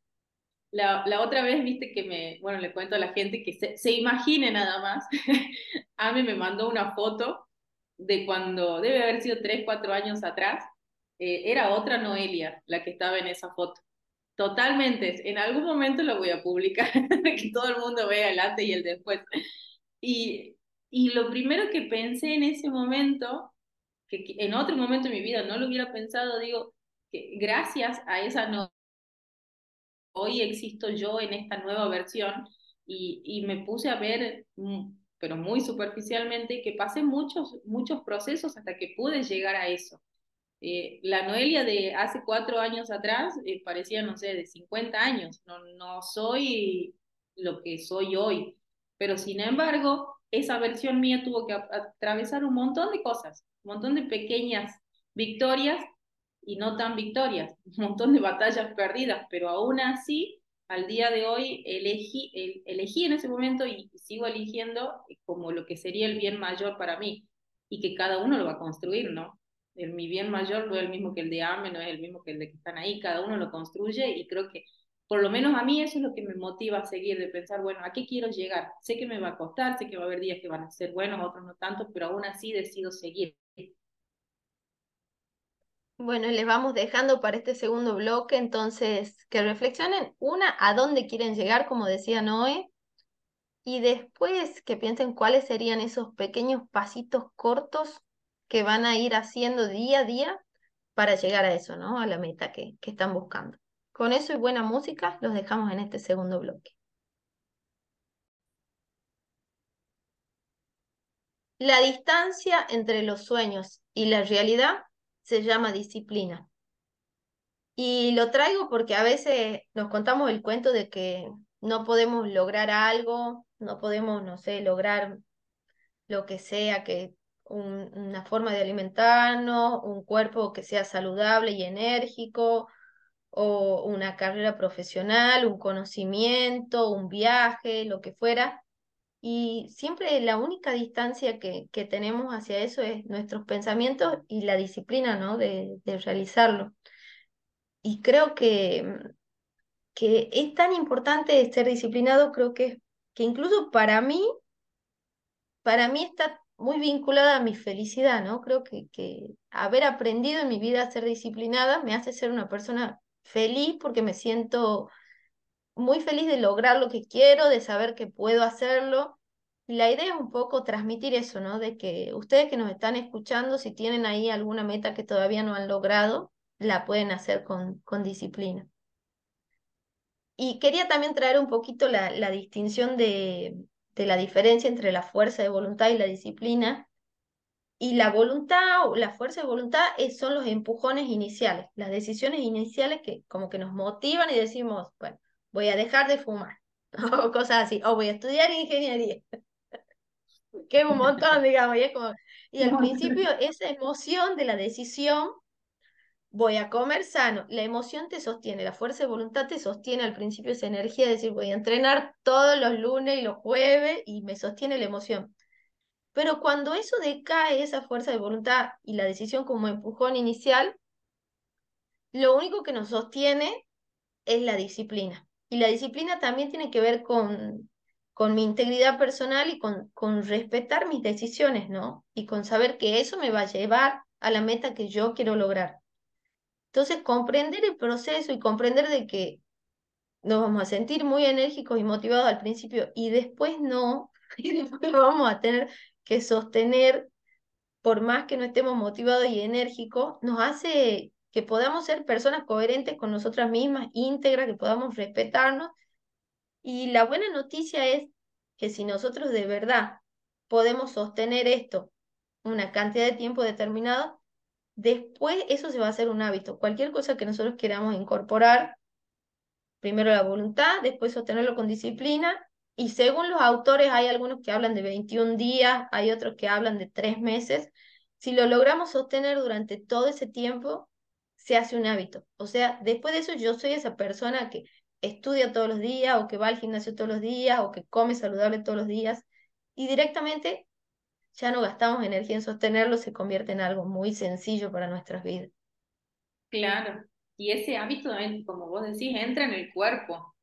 La, la, otra vez, viste que me, bueno, le cuento a la gente que se, se imagine nada más. Ame me mandó una foto de cuando, debe haber sido tres, cuatro años atrás, eh, era otra Noelia la que estaba en esa foto. Totalmente. En algún momento lo voy a publicar, que todo el mundo vea el antes y el después. Y, y lo primero que pensé en ese momento, que, en otro momento de mi vida no lo hubiera pensado, digo, que gracias a esa no hoy existo yo en esta nueva versión y, y me puse a ver, mm, pero muy superficialmente, que pasé muchos, muchos procesos hasta que pude llegar a eso. Eh, la Noelia de hace cuatro años atrás eh, parecía, no sé, de 50 años. No, no soy lo que soy hoy. Pero sin embargo, esa versión mía tuvo que atravesar un montón de cosas, un montón de pequeñas victorias y no tan victorias, un montón de batallas perdidas, pero aún así, al día de hoy, elegí, elegí en ese momento y sigo eligiendo como lo que sería el bien mayor para mí y que cada uno lo va a construir, ¿no? El, mi bien mayor no es el mismo que el de AME, no es el mismo que el de que están ahí, cada uno lo construye y creo que por lo menos a mí eso es lo que me motiva a seguir, de pensar, bueno, ¿a qué quiero llegar? Sé que me va a costar, sé que va a haber días que van a ser buenos, otros no tanto, pero aún así decido seguir. Bueno, les vamos dejando para este segundo bloque, entonces que reflexionen, una, a dónde quieren llegar, como decía Noé, y después que piensen cuáles serían esos pequeños pasitos cortos que van a ir haciendo día a día para llegar a eso, ¿no? A la meta que, que están buscando. Con eso y buena música, los dejamos en este segundo bloque. La distancia entre los sueños y la realidad se llama disciplina. Y lo traigo porque a veces nos contamos el cuento de que no podemos lograr algo, no podemos, no sé, lograr lo que sea, que una forma de alimentarnos, un cuerpo que sea saludable y enérgico, o una carrera profesional, un conocimiento, un viaje, lo que fuera. Y siempre la única distancia que, que tenemos hacia eso es nuestros pensamientos y la disciplina, ¿no? De, de realizarlo. Y creo que, que es tan importante ser disciplinado, creo que, que incluso para mí, para mí está muy vinculada a mi felicidad, ¿no? Creo que, que haber aprendido en mi vida a ser disciplinada me hace ser una persona feliz porque me siento muy feliz de lograr lo que quiero, de saber que puedo hacerlo. Y la idea es un poco transmitir eso, ¿no? De que ustedes que nos están escuchando, si tienen ahí alguna meta que todavía no han logrado, la pueden hacer con, con disciplina. Y quería también traer un poquito la, la distinción de, de la diferencia entre la fuerza de voluntad y la disciplina. Y la voluntad o la fuerza de voluntad son los empujones iniciales, las decisiones iniciales que como que nos motivan y decimos, bueno, voy a dejar de fumar, o cosas así, o voy a estudiar ingeniería, que es un montón, digamos, y es como, y al principio esa emoción de la decisión, voy a comer sano, la emoción te sostiene, la fuerza de voluntad te sostiene al principio esa energía de decir, voy a entrenar todos los lunes y los jueves, y me sostiene la emoción. Pero cuando eso decae, esa fuerza de voluntad y la decisión como empujón inicial, lo único que nos sostiene es la disciplina. Y la disciplina también tiene que ver con, con mi integridad personal y con, con respetar mis decisiones, ¿no? Y con saber que eso me va a llevar a la meta que yo quiero lograr. Entonces, comprender el proceso y comprender de que nos vamos a sentir muy enérgicos y motivados al principio y después no, y después vamos a tener que sostener, por más que no estemos motivados y enérgicos, nos hace que podamos ser personas coherentes con nosotras mismas, íntegras, que podamos respetarnos. Y la buena noticia es que si nosotros de verdad podemos sostener esto una cantidad de tiempo determinado, después eso se va a hacer un hábito. Cualquier cosa que nosotros queramos incorporar, primero la voluntad, después sostenerlo con disciplina y según los autores, hay algunos que hablan de 21 días, hay otros que hablan de tres meses. Si lo logramos sostener durante todo ese tiempo, se hace un hábito. O sea, después de eso yo soy esa persona que estudia todos los días o que va al gimnasio todos los días o que come saludable todos los días y directamente ya no gastamos energía en sostenerlo, se convierte en algo muy sencillo para nuestras vidas. Claro, y ese hábito, como vos decís, entra en el cuerpo.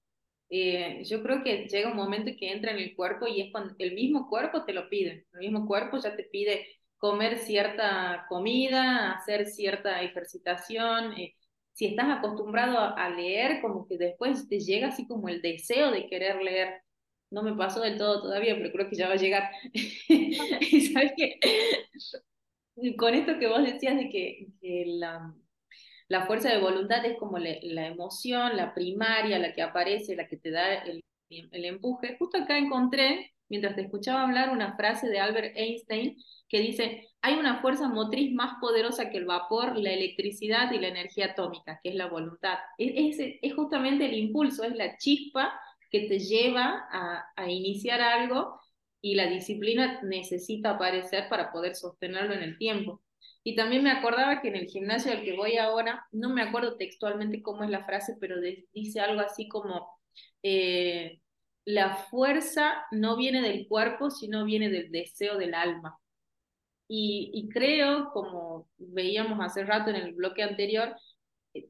Eh, yo creo que llega un momento que entra en el cuerpo y es cuando el mismo cuerpo te lo pide, el mismo cuerpo ya te pide comer cierta comida, hacer cierta ejercitación. Eh, si estás acostumbrado a, leer, como que después te llega así como el deseo de querer leer. No me pasó del todo todavía, pero creo que ya va a llegar. y sabes que con esto que vos decías de que, que la, la fuerza de voluntad es como la emoción, la primaria, la que aparece, la que te da el, el empuje. Justo acá encontré, mientras te escuchaba hablar, una frase de Albert Einstein que dice, hay una fuerza motriz más poderosa que el vapor, la electricidad y la energía atómica, que es la voluntad. Es, es, es justamente el impulso, es la chispa que te lleva a, a, iniciar algo y la disciplina necesita aparecer para poder sostenerlo en el tiempo. Y también me acordaba que en el gimnasio al que voy ahora, no me acuerdo textualmente cómo es la frase, pero dice algo así como, eh, la fuerza no viene del cuerpo, sino viene del deseo del alma. Y, creo, como veíamos hace rato en el bloque anterior,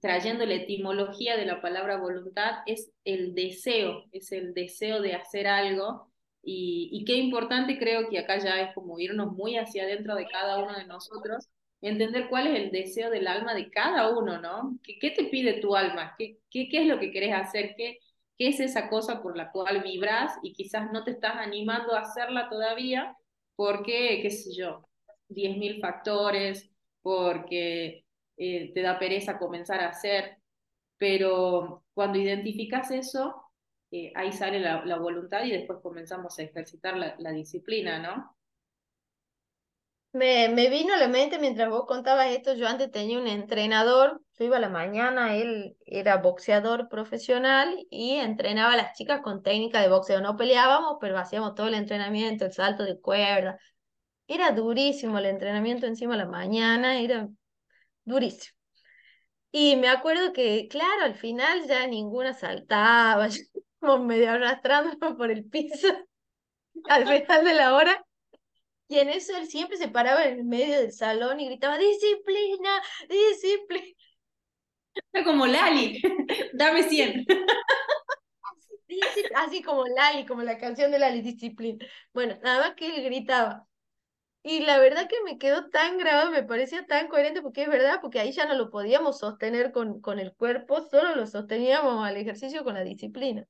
trayendo la etimología de la palabra voluntad, es el deseo, es el deseo de hacer algo. Y, y qué importante creo que acá ya es como irnos muy hacia adentro de cada uno de nosotros entender cuál es el deseo del alma de cada uno, ¿no? ¿Qué, qué te pide tu alma? ¿Qué, ¿Qué, qué, es lo que querés hacer? ¿Qué, ¿Qué es esa cosa por la cual vibras y quizás no te estás animando a hacerla todavía porque, qué sé yo, 10.000 factores, porque eh, te da pereza comenzar a hacer, pero cuando identificas eso, eh, ahí sale la, voluntad y después comenzamos a ejercitar la, la disciplina, ¿no? Me, me vino a la mente mientras vos contabas esto, yo antes tenía un entrenador, yo iba a la mañana, él era boxeador profesional y entrenaba a las chicas con técnica de boxeo. No peleábamos, pero hacíamos todo el entrenamiento, el salto de cuerda. Era durísimo el entrenamiento encima a la mañana, era durísimo. Y me acuerdo que, claro, al final ya ninguna saltaba, como medio arrastrando por el piso al final de la hora. Y en eso él siempre se paraba en el medio del salón y gritaba, disciplina, disciplina. como Lali, dame 100. Así como Lali, como la canción de Lali, disciplina. Bueno, nada más que él gritaba. Y la verdad que me quedó tan grabado, me parecía tan coherente, porque es verdad, porque ahí ya no lo podíamos sostener con, con el cuerpo, solo lo sosteníamos al ejercicio con la disciplina.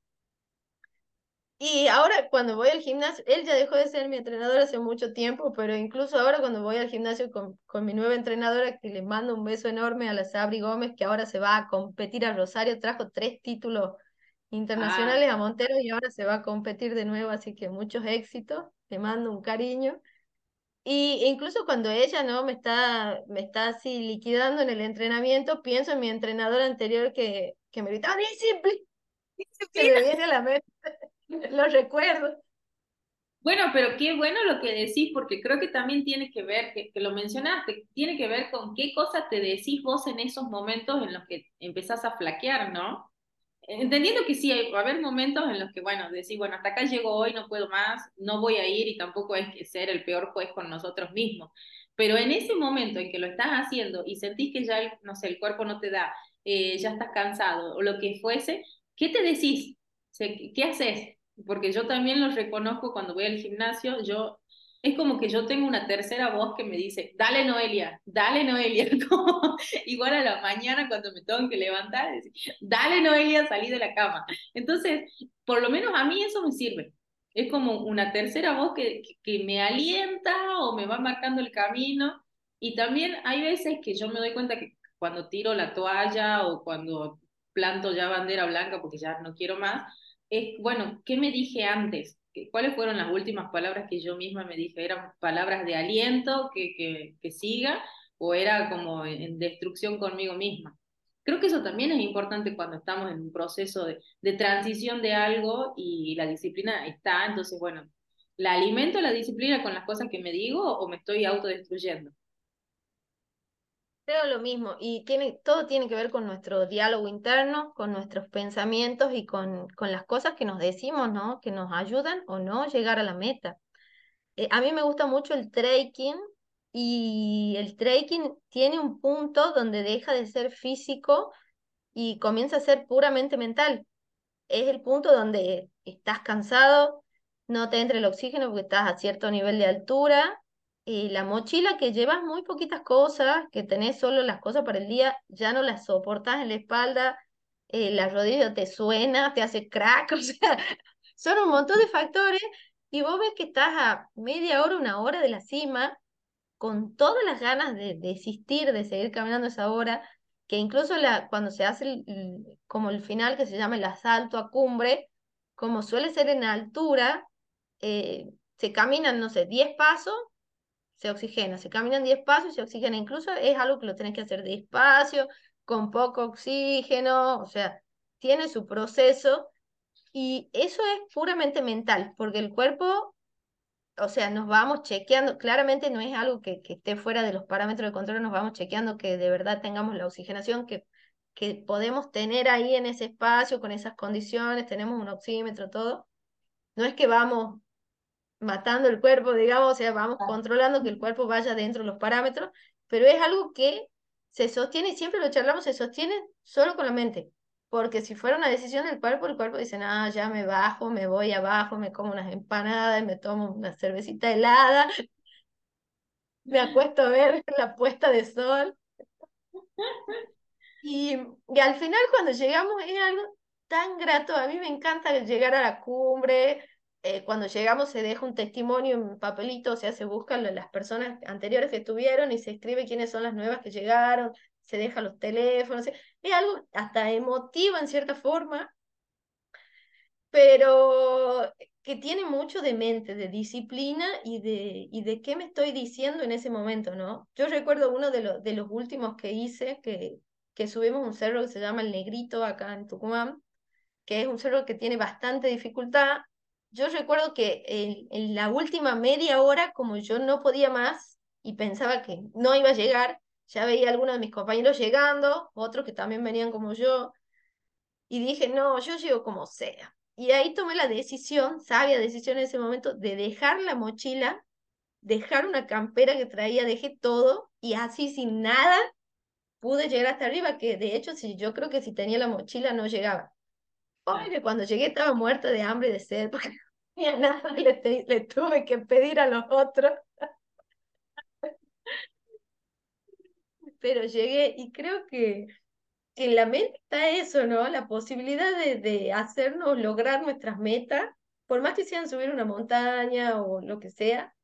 Y ahora cuando voy al gimnasio, él ya dejó de ser mi entrenador hace mucho tiempo, pero incluso ahora cuando voy al gimnasio con, con mi nueva entrenadora, que le mando un beso enorme a la Sabri Gómez, que ahora se va a competir a Rosario, trajo tres títulos internacionales a ah. Montero y ahora se va a competir de nuevo, así que muchos éxitos, te mando un cariño. Y incluso cuando ella no me está, me está así liquidando en el entrenamiento, pienso en mi entrenador anterior que, que me gritaba, disciplina, que me viene a la mente. lo recuerdo. Bueno, pero qué bueno lo que decís, porque creo que también tiene que ver, que, lo mencionaste, tiene que ver con qué cosas te decís vos en esos momentos en los que empezás a flaquear, ¿no? Entendiendo que sí, va a haber momentos en los que, bueno, decís, bueno, hasta acá llego hoy, no puedo más, no voy a ir y tampoco es que ser el peor juez con nosotros mismos. Pero en ese momento en que lo estás haciendo y sentís que ya, el, no sé, el cuerpo no te da, eh, ya estás cansado o lo que fuese, ¿qué te decís? ¿Qué haces? porque yo también lo reconozco cuando voy al gimnasio, yo es como que yo tengo una tercera voz que me dice, dale Noelia, dale Noelia, igual a la mañana cuando me tengo que levantar, dale Noelia, salí de la cama. Entonces, por lo menos a mí eso me sirve. Es como una tercera voz que, que me alienta o me va marcando el camino. Y también hay veces que yo me doy cuenta que cuando tiro la toalla o cuando planto ya bandera blanca porque ya no quiero más, es, bueno, ¿qué me dije antes? ¿Cuáles fueron las últimas palabras que yo misma me dije? ¿Eran palabras de aliento, que, que, que siga, o era como en destrucción conmigo misma? Creo que eso también es importante cuando estamos en un proceso de, de transición de algo y la disciplina está, entonces, bueno, ¿la alimento la disciplina con las cosas que me digo o me estoy autodestruyendo? Creo lo mismo, y tiene, todo tiene que ver con nuestro diálogo interno, con nuestros pensamientos y con, con las cosas que nos decimos, ¿no? Que nos ayudan o no llegar a la meta. Eh, a mí me gusta mucho el trekking y el trekking tiene un punto donde deja de ser físico y comienza a ser puramente mental. Es el punto donde estás cansado, no te entra el oxígeno porque estás a cierto nivel de altura la mochila que llevas muy poquitas cosas, que tenés solo las cosas para el día, ya no las soportas en la espalda, eh, la rodilla te suena, te hace crack, o sea, son un montón de factores y vos ves que estás a media hora, una hora de la cima, con todas las ganas de, desistir, de seguir caminando esa hora, que incluso cuando se hace como el final que se llama el asalto a cumbre, como suele ser en altura, eh, se caminan, no sé, 10 pasos se oxigena, se caminan 10 pasos se oxigena. Incluso es algo que lo tenés que hacer despacio, con poco oxígeno, o sea, tiene su proceso y eso es puramente mental, porque el cuerpo, o sea, nos vamos chequeando, claramente no es algo que, esté fuera de los parámetros de control, nos vamos chequeando que de verdad tengamos la oxigenación que podemos tener ahí en ese espacio, con esas condiciones, tenemos un oxímetro, todo. No es que vamos matando el cuerpo, digamos, o sea, vamos controlando que el cuerpo vaya dentro de los parámetros, pero es algo que se sostiene, siempre lo charlamos, se sostiene solo con la mente, porque si fuera una decisión del cuerpo, el cuerpo dice, ah, ya me bajo, me voy abajo, me como unas empanadas, me tomo una cervecita helada, me acuesto a ver la puesta de sol. Y, y al final cuando llegamos es algo tan grato, a mí me encanta llegar a la cumbre, eh, cuando llegamos se deja un testimonio en papelito, o sea, se buscan las personas anteriores que estuvieron y se escribe quiénes son las nuevas que llegaron, se dejan los teléfonos, es algo hasta emotivo en cierta forma, pero que tiene mucho de mente, de disciplina y de, y de qué me estoy diciendo en ese momento, ¿no? Yo recuerdo uno de, los de los últimos que hice, que, que subimos un cerro que se llama El Negrito acá en Tucumán, que es un cerro que tiene bastante dificultad. Yo recuerdo que en, en la última media hora, como yo no podía más y pensaba que no iba a llegar, ya veía a algunos de mis compañeros llegando, otros que también venían como yo, y dije, no, yo llego como sea. Y ahí tomé la decisión, sabia decisión en ese momento, de dejar la mochila, dejar una campera que traía, dejé todo, y así sin nada pude llegar hasta arriba, que de hecho si yo creo que si tenía la mochila no llegaba. Oye, cuando llegué estaba muerta de hambre y de sed, porque no tenía nada, le, le tuve que pedir a los otros. Pero llegué y creo que, que en la mente está eso, ¿no? La posibilidad de, de hacernos lograr nuestras metas, por más que sean subir una montaña o lo que sea,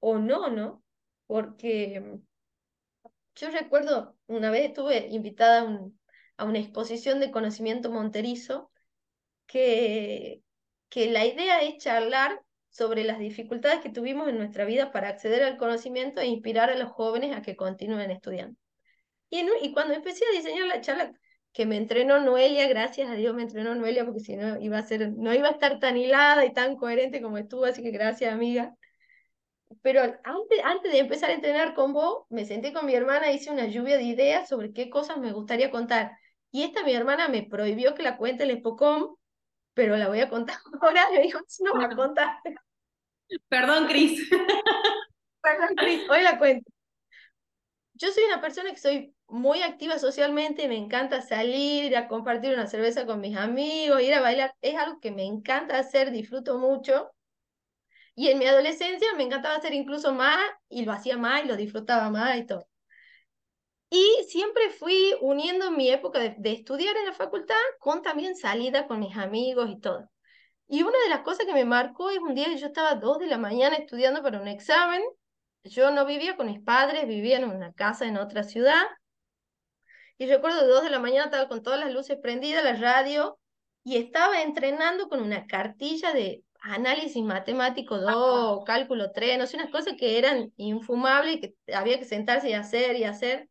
o no, ¿no? Porque yo recuerdo, una vez estuve invitada a, un, a una exposición de conocimiento monterizo, que, que la idea es charlar sobre las dificultades que tuvimos en nuestra vida para acceder al conocimiento e inspirar a los jóvenes a que continúen estudiando. Y, y cuando empecé a diseñar la charla, que me entrenó Noelia, gracias a Dios me entrenó Noelia, porque si no iba a ser, no iba a estar tan hilada y tan coherente como estuvo, así que gracias amiga. Pero antes, antes de empezar a entrenar con vos, me senté con mi hermana, hice una lluvia de ideas sobre qué cosas me gustaría contar. Y esta mi hermana me prohibió que la cuente el Espocom, pero la voy a contar ahora. Me dijo, no va a contar. Perdón, Cris. Perdón, Cris, hoy la cuento. Yo soy una persona que soy muy activa socialmente, me encanta salir, ir a compartir una cerveza con mis amigos, ir a bailar, es algo que me encanta hacer, disfruto mucho. Y en mi adolescencia me encantaba hacer incluso más y lo hacía más y lo disfrutaba más y todo. Y siempre fui uniendo mi época de, de, estudiar en la facultad con también salida con mis amigos y todo. Y una de las cosas que me marcó es un día que yo estaba a dos de la mañana estudiando para un examen. Yo no vivía con mis padres, vivía en una casa en otra ciudad. Y recuerdo de dos de la mañana estaba con todas las luces prendidas, la radio, y estaba entrenando con una cartilla de análisis matemático 2, cálculo 3, no sé, unas cosas que eran infumables y que había que sentarse y hacer y hacer.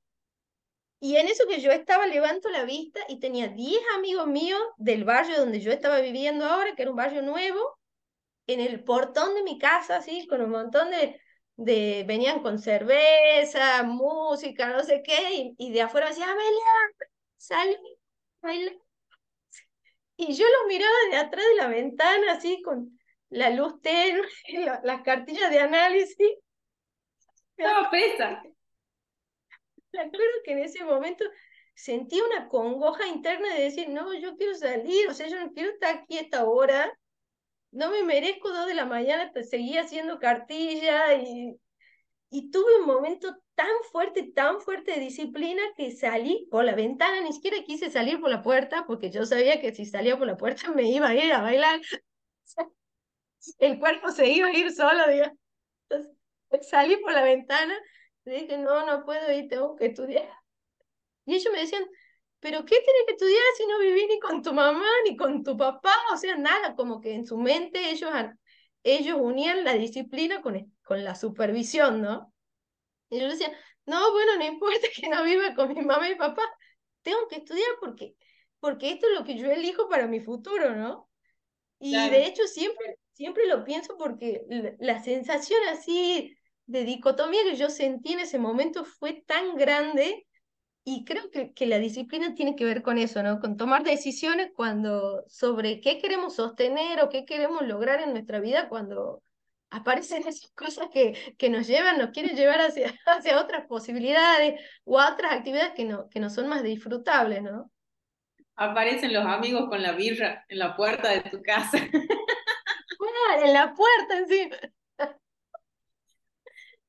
Y en eso que yo estaba, levanto la vista y tenía 10 amigos míos del barrio donde yo estaba viviendo ahora, que era un barrio nuevo, en el portón de mi casa, así, con un montón de, de venían con cerveza, música, no sé qué, y, de afuera me decían, Amelia, sal, baila. Y yo los miraba de atrás de la ventana, así, con la luz tenue, la, las cartillas de análisis. No, pesa. Me que en ese momento sentí una congoja interna de decir, no, yo quiero salir, o sea, yo no quiero estar aquí esta hora, no me merezco dos de la mañana, te seguí haciendo cartilla y, y tuve un momento tan fuerte, tan fuerte de disciplina que salí por la ventana, ni siquiera quise salir por la puerta, porque yo sabía que si salía por la puerta me iba a ir a bailar. El cuerpo se iba a ir solo. Entonces, salí por la ventana le dije, no, no puedo ir, tengo que estudiar. Y ellos me decían, pero ¿qué tienes que estudiar si no vivís ni con tu mamá ni con tu papá? O sea, nada, como que en su mente ellos, ellos unían la disciplina con, con la supervisión, ¿no? Y yo decía, no, bueno, no importa que no viva con mi mamá y papá, tengo que estudiar porque, porque esto es lo que yo elijo para mi futuro, ¿no? Y de hecho siempre, siempre lo pienso porque la sensación así de dicotomía que yo sentí en ese momento fue tan grande y creo que, que, la disciplina tiene que ver con eso, ¿no? Con tomar decisiones cuando sobre qué queremos sostener o qué queremos lograr en nuestra vida cuando aparecen esas cosas que, que nos llevan, nos quieren llevar hacia, hacia otras posibilidades o a otras actividades que no, que no son más disfrutables, ¿no? Aparecen los amigos con la birra en la puerta de tu casa. en la puerta encima.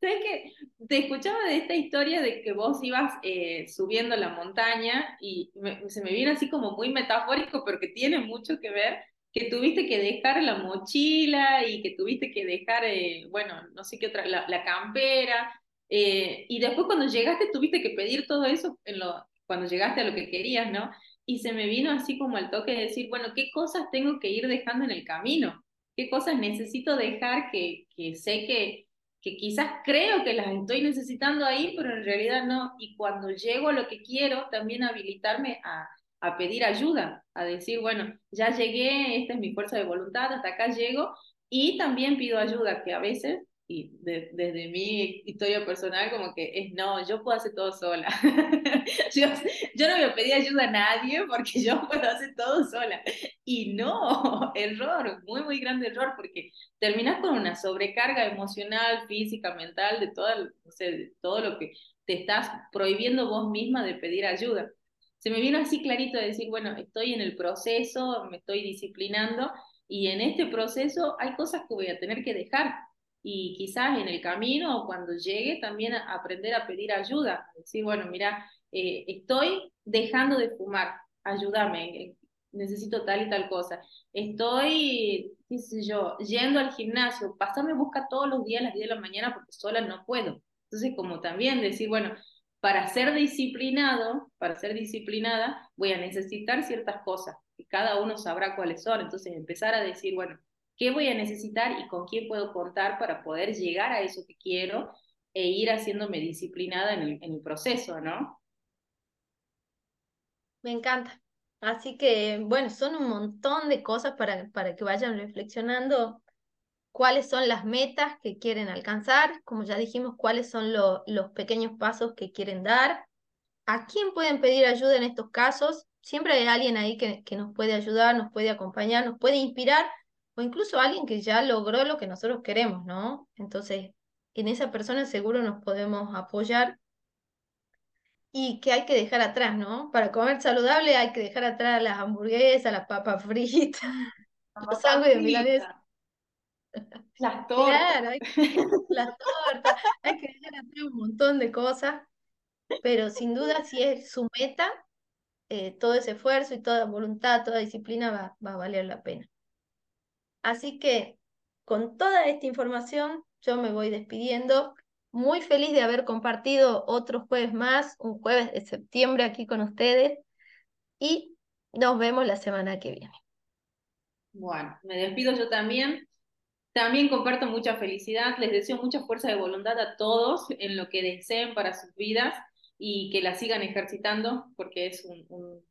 ¿Sabes que Te escuchaba de esta historia de que vos ibas eh, subiendo la montaña y me, se me viene así como muy metafórico, pero que tiene mucho que ver, que tuviste que dejar la mochila y que tuviste que dejar, eh, bueno, no sé qué otra, la, la campera, eh, y después cuando llegaste tuviste que pedir todo eso en lo, cuando llegaste a lo que querías, ¿no? Y se me vino así como al toque de decir, bueno, ¿qué cosas tengo que ir dejando en el camino? ¿Qué cosas necesito dejar que, que sé que que quizás creo que las estoy necesitando ahí, pero en realidad no. Y cuando llego a lo que quiero, también habilitarme a, a pedir ayuda, a decir, bueno, ya llegué, esta es mi fuerza de voluntad, hasta acá llego, y también pido ayuda, que a veces y desde mi historia personal como que es no, yo puedo hacer todo sola. yo, yo, no a pedir ayuda a nadie porque yo puedo hacer todo sola. Y no, error, muy, muy grande error, porque terminas con una sobrecarga emocional, física, mental, de todo, no sé, de todo lo que te estás prohibiendo vos misma de pedir ayuda. Se me vino así clarito de decir, bueno, estoy en el proceso, me estoy disciplinando y en este proceso hay cosas que voy a tener que dejar y quizás en el camino o cuando llegue también a aprender a pedir ayuda, decir, bueno, mira, eh, estoy dejando de fumar, ayúdame, necesito tal y tal cosa. Estoy, qué sé yo, yendo al gimnasio, pásame busca todos los días a las 10 de la mañana porque sola no puedo. Entonces, como también decir, bueno, para ser disciplinado, para ser disciplinada, voy a necesitar ciertas cosas y cada uno sabrá cuáles son. Entonces, empezar a decir, bueno, qué voy a necesitar y con quién puedo contar para poder llegar a eso que quiero e ir haciéndome disciplinada en el, en el proceso, ¿no? Me encanta. Así que, bueno, son un montón de cosas para, para que vayan reflexionando cuáles son las metas que quieren alcanzar, como ya dijimos, cuáles son los pequeños pasos que quieren dar, a quién pueden pedir ayuda en estos casos. Siempre hay alguien ahí que, que nos puede ayudar, nos puede acompañar, nos puede inspirar o incluso alguien que ya logró lo que nosotros queremos, ¿no? Entonces, en esa persona seguro nos podemos apoyar y que hay que dejar atrás, ¿no? Para comer saludable hay que dejar atrás las hamburguesas, las papas fritas, los sándwiches de milanesa. Las tortas. Claro, hay que, las tortas, hay que dejar atrás un montón de cosas, pero sin duda si es su meta, eh, todo ese esfuerzo y toda voluntad, toda disciplina va, va a valer la pena. Así que con toda esta información yo me voy despidiendo. Muy feliz de haber compartido otros jueves más, un jueves de septiembre aquí con ustedes y nos vemos la semana que viene. Bueno, me despido yo también. También comparto mucha felicidad, les deseo mucha fuerza de voluntad a todos en lo que deseen para sus vidas y que la sigan ejercitando porque es un, un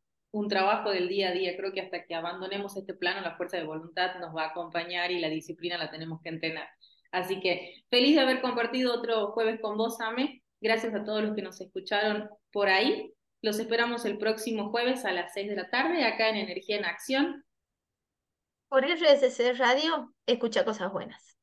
trabajo del día a día. Creo que hasta que abandonemos este plano, la fuerza de voluntad nos va a acompañar y la disciplina la tenemos que entrenar. Así que feliz de haber compartido otro jueves con vos, Ame. Gracias a todos los que nos escucharon por ahí. Los esperamos el próximo jueves a las 6 de la tarde acá en Energía en Acción. Por RSC Radio, escucha cosas buenas.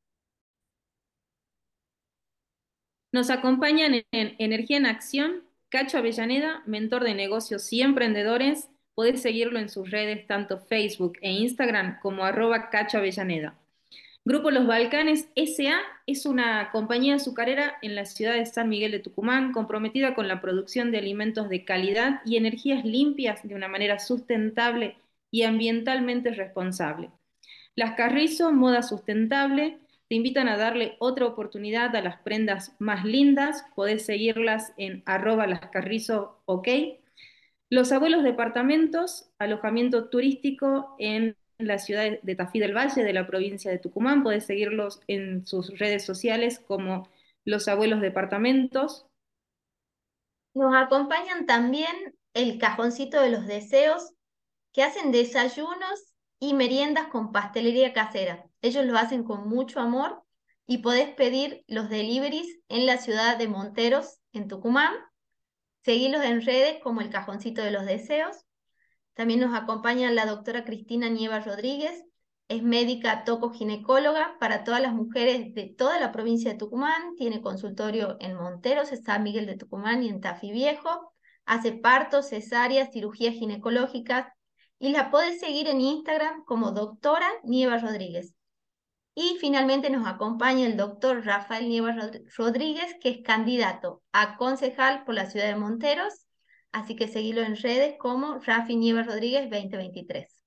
Nos acompañan en Energía en Acción Cacho Avellaneda, mentor de negocios y emprendedores, Podés seguirlo en sus redes, tanto Facebook e Instagram, como arroba Cacho Avellaneda. Grupo Los Balcanes SA es una compañía azucarera en la ciudad de San Miguel de Tucumán, comprometida con la producción de alimentos de calidad y energías limpias de una manera sustentable y ambientalmente responsable. Las Carrizo, moda sustentable, te invitan a darle otra oportunidad a las prendas más lindas. Podés seguirlas en arroba lascarrizo, ok. Los abuelos departamentos, alojamiento turístico en la ciudad de Tafí del Valle, de la provincia de Tucumán. Podés seguirlos en sus redes sociales como Los Abuelos Departamentos. Nos acompañan también el cajoncito de los deseos, que hacen desayunos y meriendas con pastelería casera. Ellos lo hacen con mucho amor y podés pedir los deliveries en la ciudad de Monteros, en Tucumán, Seguilos en redes como el Cajoncito de los Deseos. También nos acompaña la doctora Cristina Nieva Rodríguez, es médica toco-ginecóloga para todas las mujeres de toda la provincia de Tucumán, tiene consultorio en Monteros, en San Miguel de Tucumán y en Tafí Viejo, hace partos, cesáreas, cirugías ginecológicas y la puedes seguir en Instagram como doctora Nieva Rodríguez. Y finalmente nos acompaña el doctor Rafael Nieva Rodríguez, que es candidato a concejal por la ciudad de Monteros. Así que seguilo en redes como Rafi Nieva Rodríguez 2023.